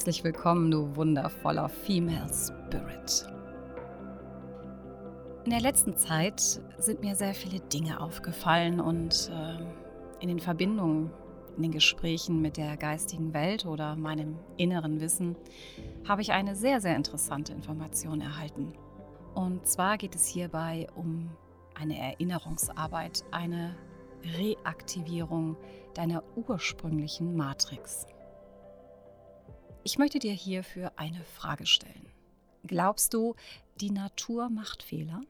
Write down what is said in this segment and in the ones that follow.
Herzlich willkommen, du wundervoller Female Spirit. In der letzten Zeit sind mir sehr viele Dinge aufgefallen und äh, in den Verbindungen, in den Gesprächen mit der geistigen Welt oder meinem inneren Wissen habe ich eine sehr, sehr interessante Information erhalten. Und zwar geht es hierbei um eine Erinnerungsarbeit, eine Reaktivierung deiner ursprünglichen Matrix. Ich möchte dir hierfür eine Frage stellen. Glaubst du, die Natur macht Fehler?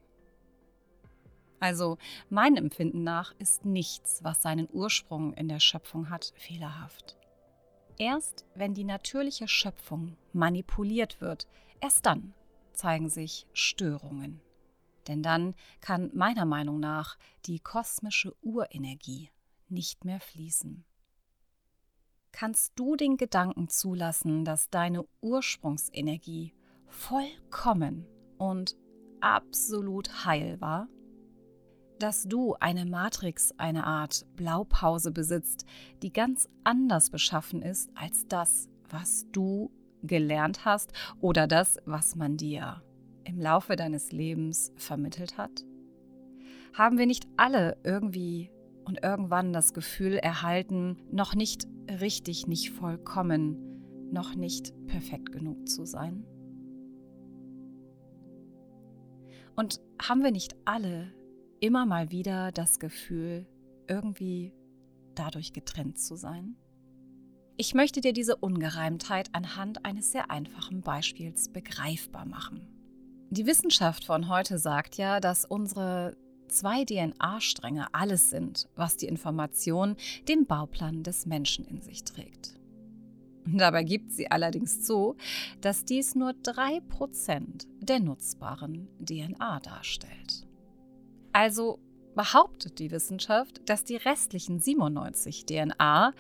Also meinem Empfinden nach ist nichts, was seinen Ursprung in der Schöpfung hat, fehlerhaft. Erst wenn die natürliche Schöpfung manipuliert wird, erst dann zeigen sich Störungen. Denn dann kann meiner Meinung nach die kosmische Urenergie nicht mehr fließen. Kannst du den Gedanken zulassen, dass deine Ursprungsenergie vollkommen und absolut heil war? Dass du eine Matrix, eine Art Blaupause besitzt, die ganz anders beschaffen ist als das, was du gelernt hast oder das, was man dir im Laufe deines Lebens vermittelt hat? Haben wir nicht alle irgendwie und irgendwann das Gefühl erhalten, noch nicht richtig, nicht vollkommen, noch nicht perfekt genug zu sein? Und haben wir nicht alle immer mal wieder das Gefühl, irgendwie dadurch getrennt zu sein? Ich möchte dir diese Ungereimtheit anhand eines sehr einfachen Beispiels begreifbar machen. Die Wissenschaft von heute sagt ja, dass unsere zwei DNA-Stränge alles sind, was die Information, den Bauplan des Menschen in sich trägt. Dabei gibt sie allerdings zu, dass dies nur 3% der nutzbaren DNA darstellt. Also behauptet die Wissenschaft, dass die restlichen 97 DNA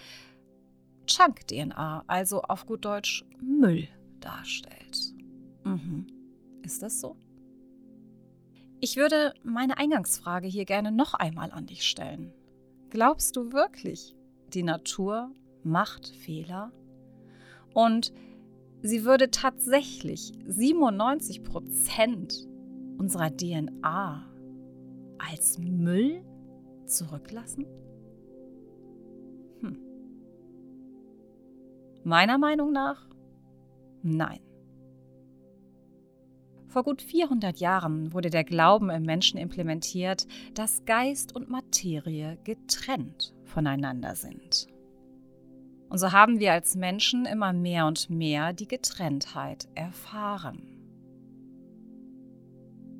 Chunk-DNA, also auf gut Deutsch Müll, darstellt. Mhm. Ist das so? Ich würde meine Eingangsfrage hier gerne noch einmal an dich stellen. Glaubst du wirklich, die Natur macht Fehler? Und sie würde tatsächlich 97 Prozent unserer DNA als Müll zurücklassen? Hm. Meiner Meinung nach nein. Vor gut 400 Jahren wurde der Glauben im Menschen implementiert, dass Geist und Materie getrennt voneinander sind. Und so haben wir als Menschen immer mehr und mehr die Getrenntheit erfahren.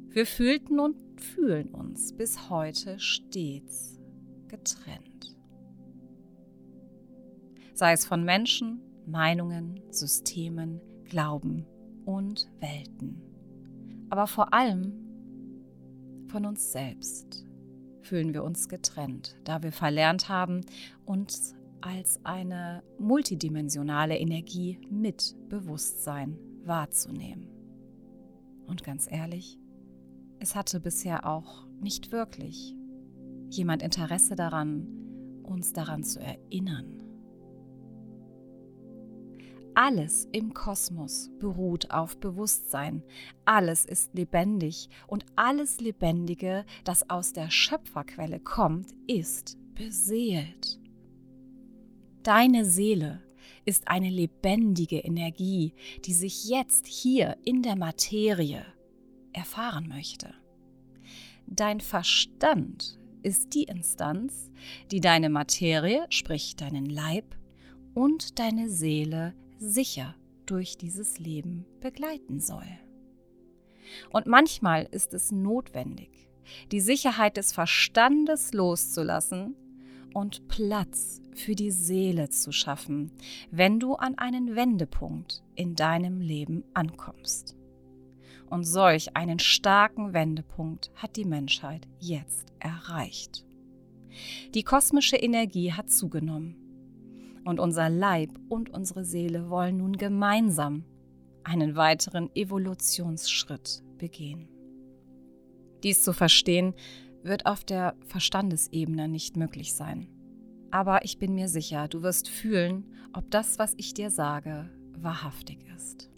Wir fühlten und fühlen uns bis heute stets getrennt. Sei es von Menschen, Meinungen, Systemen, Glauben und Welten aber vor allem von uns selbst fühlen wir uns getrennt, da wir verlernt haben, uns als eine multidimensionale Energie mit Bewusstsein wahrzunehmen. Und ganz ehrlich, es hatte bisher auch nicht wirklich jemand Interesse daran, uns daran zu erinnern. Alles im Kosmos beruht auf Bewusstsein. Alles ist lebendig und alles Lebendige, das aus der Schöpferquelle kommt, ist beseelt. Deine Seele ist eine lebendige Energie, die sich jetzt hier in der Materie erfahren möchte. Dein Verstand ist die Instanz, die deine Materie, sprich deinen Leib und deine Seele sicher durch dieses Leben begleiten soll. Und manchmal ist es notwendig, die Sicherheit des Verstandes loszulassen und Platz für die Seele zu schaffen, wenn du an einen Wendepunkt in deinem Leben ankommst. Und solch einen starken Wendepunkt hat die Menschheit jetzt erreicht. Die kosmische Energie hat zugenommen und unser Leib und unsere Seele wollen nun gemeinsam einen weiteren Evolutionsschritt begehen. Dies zu verstehen, wird auf der Verstandesebene nicht möglich sein. Aber ich bin mir sicher, du wirst fühlen, ob das, was ich dir sage, wahrhaftig ist.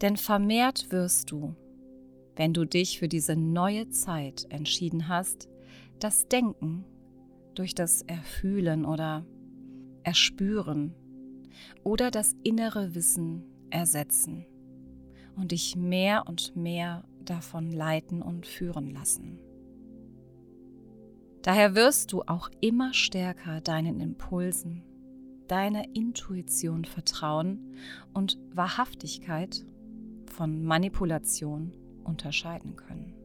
Denn vermehrt wirst du, wenn du dich für diese neue Zeit entschieden hast, das Denken durch das Erfühlen oder Erspüren oder das innere Wissen ersetzen und dich mehr und mehr davon leiten und führen lassen. Daher wirst du auch immer stärker deinen Impulsen, deiner Intuition vertrauen und Wahrhaftigkeit von Manipulation unterscheiden können.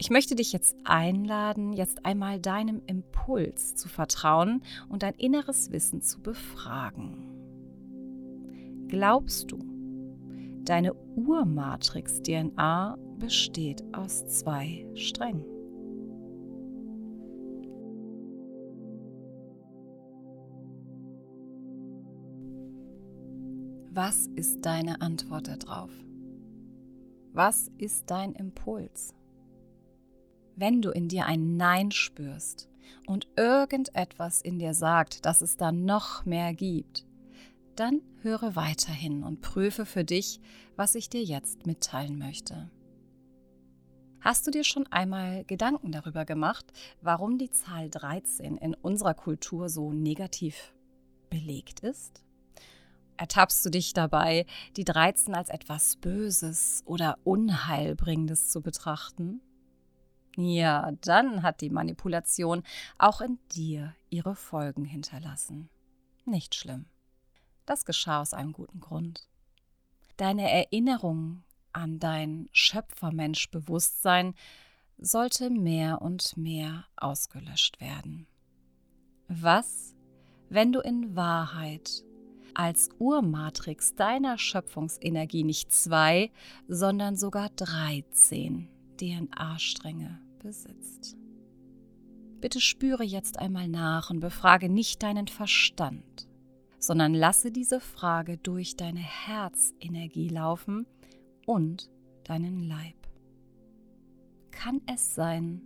Ich möchte dich jetzt einladen, jetzt einmal deinem Impuls zu vertrauen und dein inneres Wissen zu befragen. Glaubst du, deine Urmatrix-DNA besteht aus zwei Strängen? Was ist deine Antwort darauf? Was ist dein Impuls? Wenn du in dir ein Nein spürst und irgendetwas in dir sagt, dass es da noch mehr gibt, dann höre weiterhin und prüfe für dich, was ich dir jetzt mitteilen möchte. Hast du dir schon einmal Gedanken darüber gemacht, warum die Zahl 13 in unserer Kultur so negativ belegt ist? ertappst du dich dabei, die 13 als etwas Böses oder Unheilbringendes zu betrachten? Ja, dann hat die Manipulation auch in dir ihre Folgen hinterlassen. Nicht schlimm. Das geschah aus einem guten Grund. Deine Erinnerung an dein Schöpfermensch-Bewusstsein sollte mehr und mehr ausgelöscht werden. Was, wenn du in Wahrheit als Urmatrix deiner Schöpfungsenergie nicht zwei, sondern sogar 13 DNA-Stränge besitzt. Bitte spüre jetzt einmal nach und befrage nicht deinen Verstand, sondern lasse diese Frage durch deine Herzenergie laufen und deinen Leib. Kann es sein,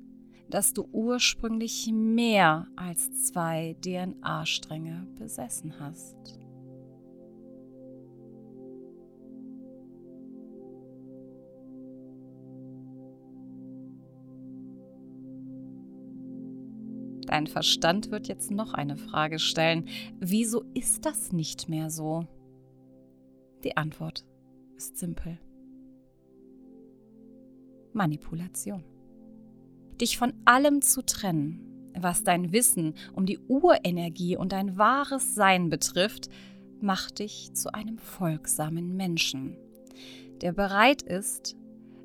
dass du ursprünglich mehr als zwei DNA-Stränge besessen hast? Dein Verstand wird jetzt noch eine Frage stellen. Wieso ist das nicht mehr so? Die Antwort ist simpel. Manipulation. Dich von allem zu trennen, was dein Wissen um die Urenergie und dein wahres Sein betrifft, macht dich zu einem folgsamen Menschen, der bereit ist,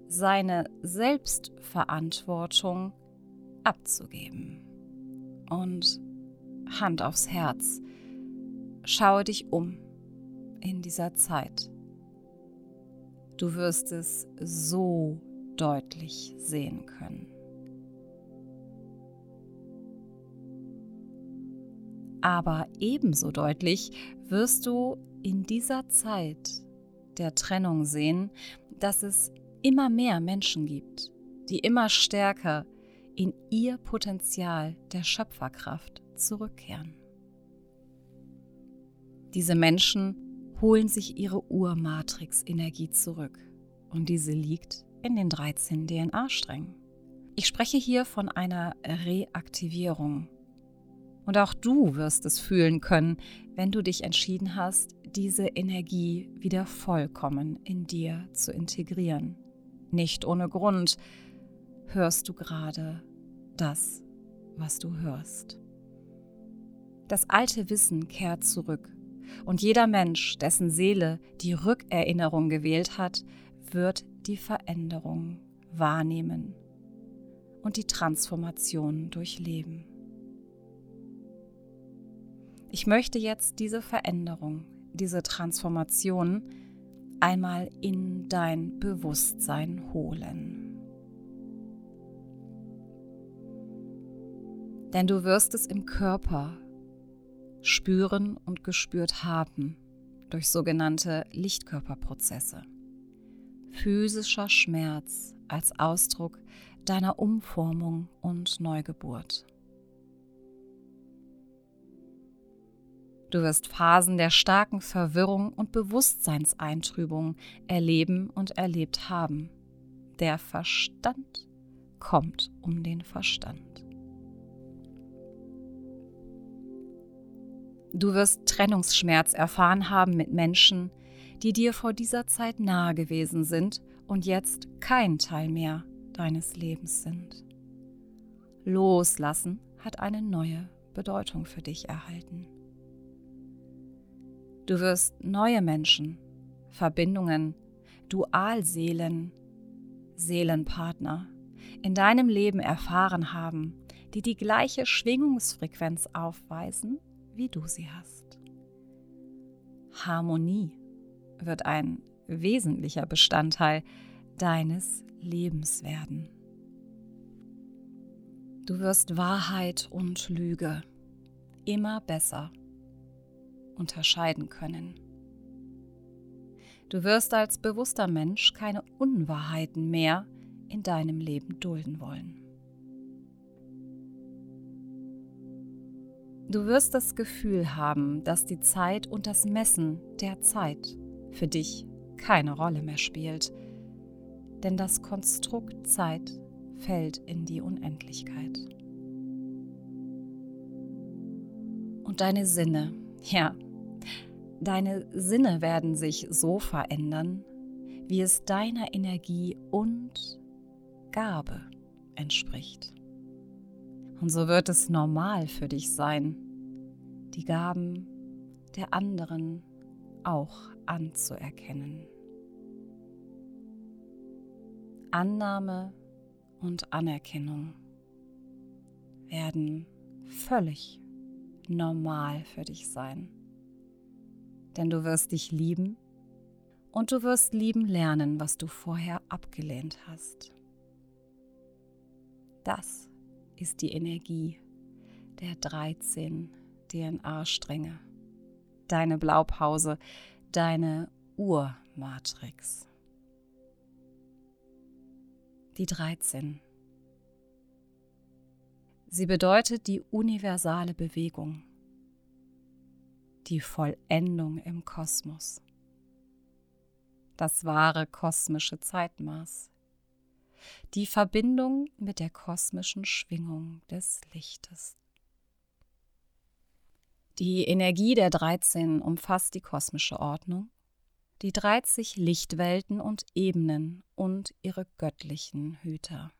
seine Selbstverantwortung abzugeben. Und Hand aufs Herz, schaue dich um in dieser Zeit. Du wirst es so deutlich sehen können. Aber ebenso deutlich wirst du in dieser Zeit der Trennung sehen, dass es immer mehr Menschen gibt, die immer stärker in ihr Potenzial der Schöpferkraft zurückkehren. Diese Menschen holen sich ihre Urmatrix-Energie zurück und diese liegt in den 13 DNA-Strängen. Ich spreche hier von einer Reaktivierung. Und auch du wirst es fühlen können, wenn du dich entschieden hast, diese Energie wieder vollkommen in dir zu integrieren. Nicht ohne Grund hörst du gerade das, was du hörst. Das alte Wissen kehrt zurück und jeder Mensch, dessen Seele die Rückerinnerung gewählt hat, wird die Veränderung wahrnehmen und die Transformation durchleben. Ich möchte jetzt diese Veränderung, diese Transformation einmal in dein Bewusstsein holen. Denn du wirst es im Körper spüren und gespürt haben durch sogenannte Lichtkörperprozesse. Physischer Schmerz als Ausdruck deiner Umformung und Neugeburt. Du wirst Phasen der starken Verwirrung und Bewusstseinseintrübung erleben und erlebt haben. Der Verstand kommt um den Verstand. Du wirst Trennungsschmerz erfahren haben mit Menschen, die dir vor dieser Zeit nahe gewesen sind und jetzt kein Teil mehr deines Lebens sind. Loslassen hat eine neue Bedeutung für dich erhalten. Du wirst neue Menschen, Verbindungen, Dualseelen, Seelenpartner in deinem Leben erfahren haben, die die gleiche Schwingungsfrequenz aufweisen, wie du sie hast. Harmonie wird ein wesentlicher Bestandteil deines Lebens werden. Du wirst Wahrheit und Lüge immer besser unterscheiden können. Du wirst als bewusster Mensch keine Unwahrheiten mehr in deinem Leben dulden wollen. Du wirst das Gefühl haben, dass die Zeit und das Messen der Zeit für dich keine Rolle mehr spielt, denn das Konstrukt Zeit fällt in die Unendlichkeit. Und deine Sinne, ja, deine Sinne werden sich so verändern, wie es deiner Energie und Gabe entspricht. Und so wird es normal für dich sein, die Gaben der anderen auch anzuerkennen. Annahme und Anerkennung werden völlig normal für dich sein. Denn du wirst dich lieben und du wirst lieben lernen, was du vorher abgelehnt hast. Das ist die Energie der 13 DNA-Stränge, deine Blaupause, deine Urmatrix. Die 13. Sie bedeutet die universale Bewegung, die Vollendung im Kosmos, das wahre kosmische Zeitmaß, die Verbindung mit der kosmischen Schwingung des Lichtes. Die Energie der 13 umfasst die kosmische Ordnung, die 30 Lichtwelten und Ebenen und ihre göttlichen Hüter.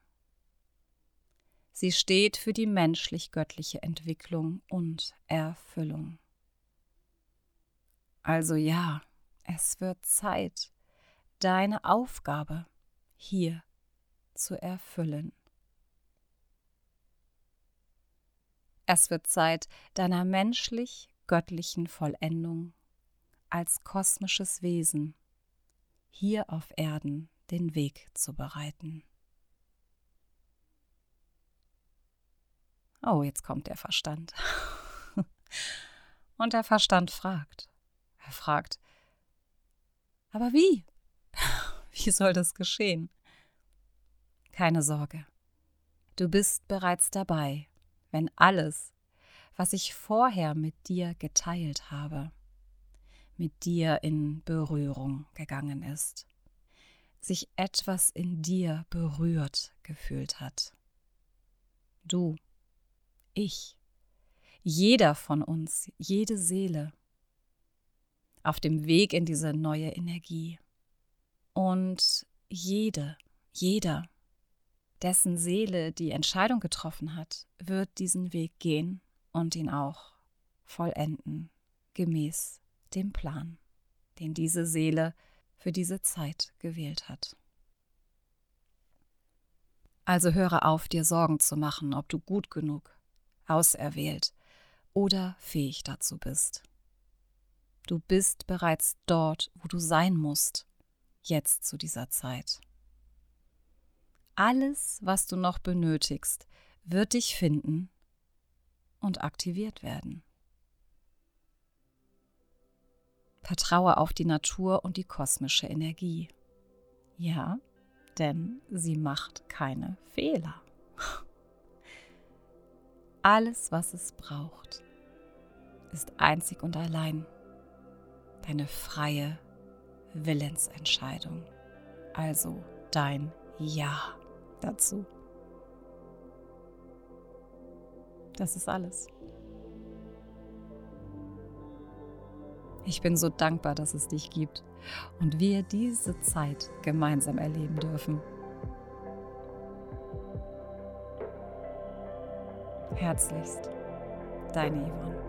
Sie steht für die menschlich-göttliche Entwicklung und Erfüllung. Also ja, es wird Zeit, deine Aufgabe hier zu erfüllen. Es wird Zeit deiner menschlich-göttlichen Vollendung als kosmisches Wesen hier auf Erden den Weg zu bereiten. Oh, jetzt kommt der Verstand. Und der Verstand fragt. Er fragt, aber wie? Wie soll das geschehen? Keine Sorge, du bist bereits dabei, wenn alles, was ich vorher mit dir geteilt habe, mit dir in Berührung gegangen ist, sich etwas in dir berührt gefühlt hat. Du, ich, jeder von uns, jede Seele, auf dem Weg in diese neue Energie. Und jede, jeder dessen Seele die Entscheidung getroffen hat, wird diesen Weg gehen und ihn auch vollenden, gemäß dem Plan, den diese Seele für diese Zeit gewählt hat. Also höre auf, dir Sorgen zu machen, ob du gut genug, auserwählt oder fähig dazu bist. Du bist bereits dort, wo du sein musst, jetzt zu dieser Zeit. Alles, was du noch benötigst, wird dich finden und aktiviert werden. Vertraue auf die Natur und die kosmische Energie. Ja, denn sie macht keine Fehler. Alles, was es braucht, ist einzig und allein deine freie Willensentscheidung. Also dein Ja dazu. Das ist alles. Ich bin so dankbar, dass es dich gibt und wir diese Zeit gemeinsam erleben dürfen. Herzlichst, deine Yvonne.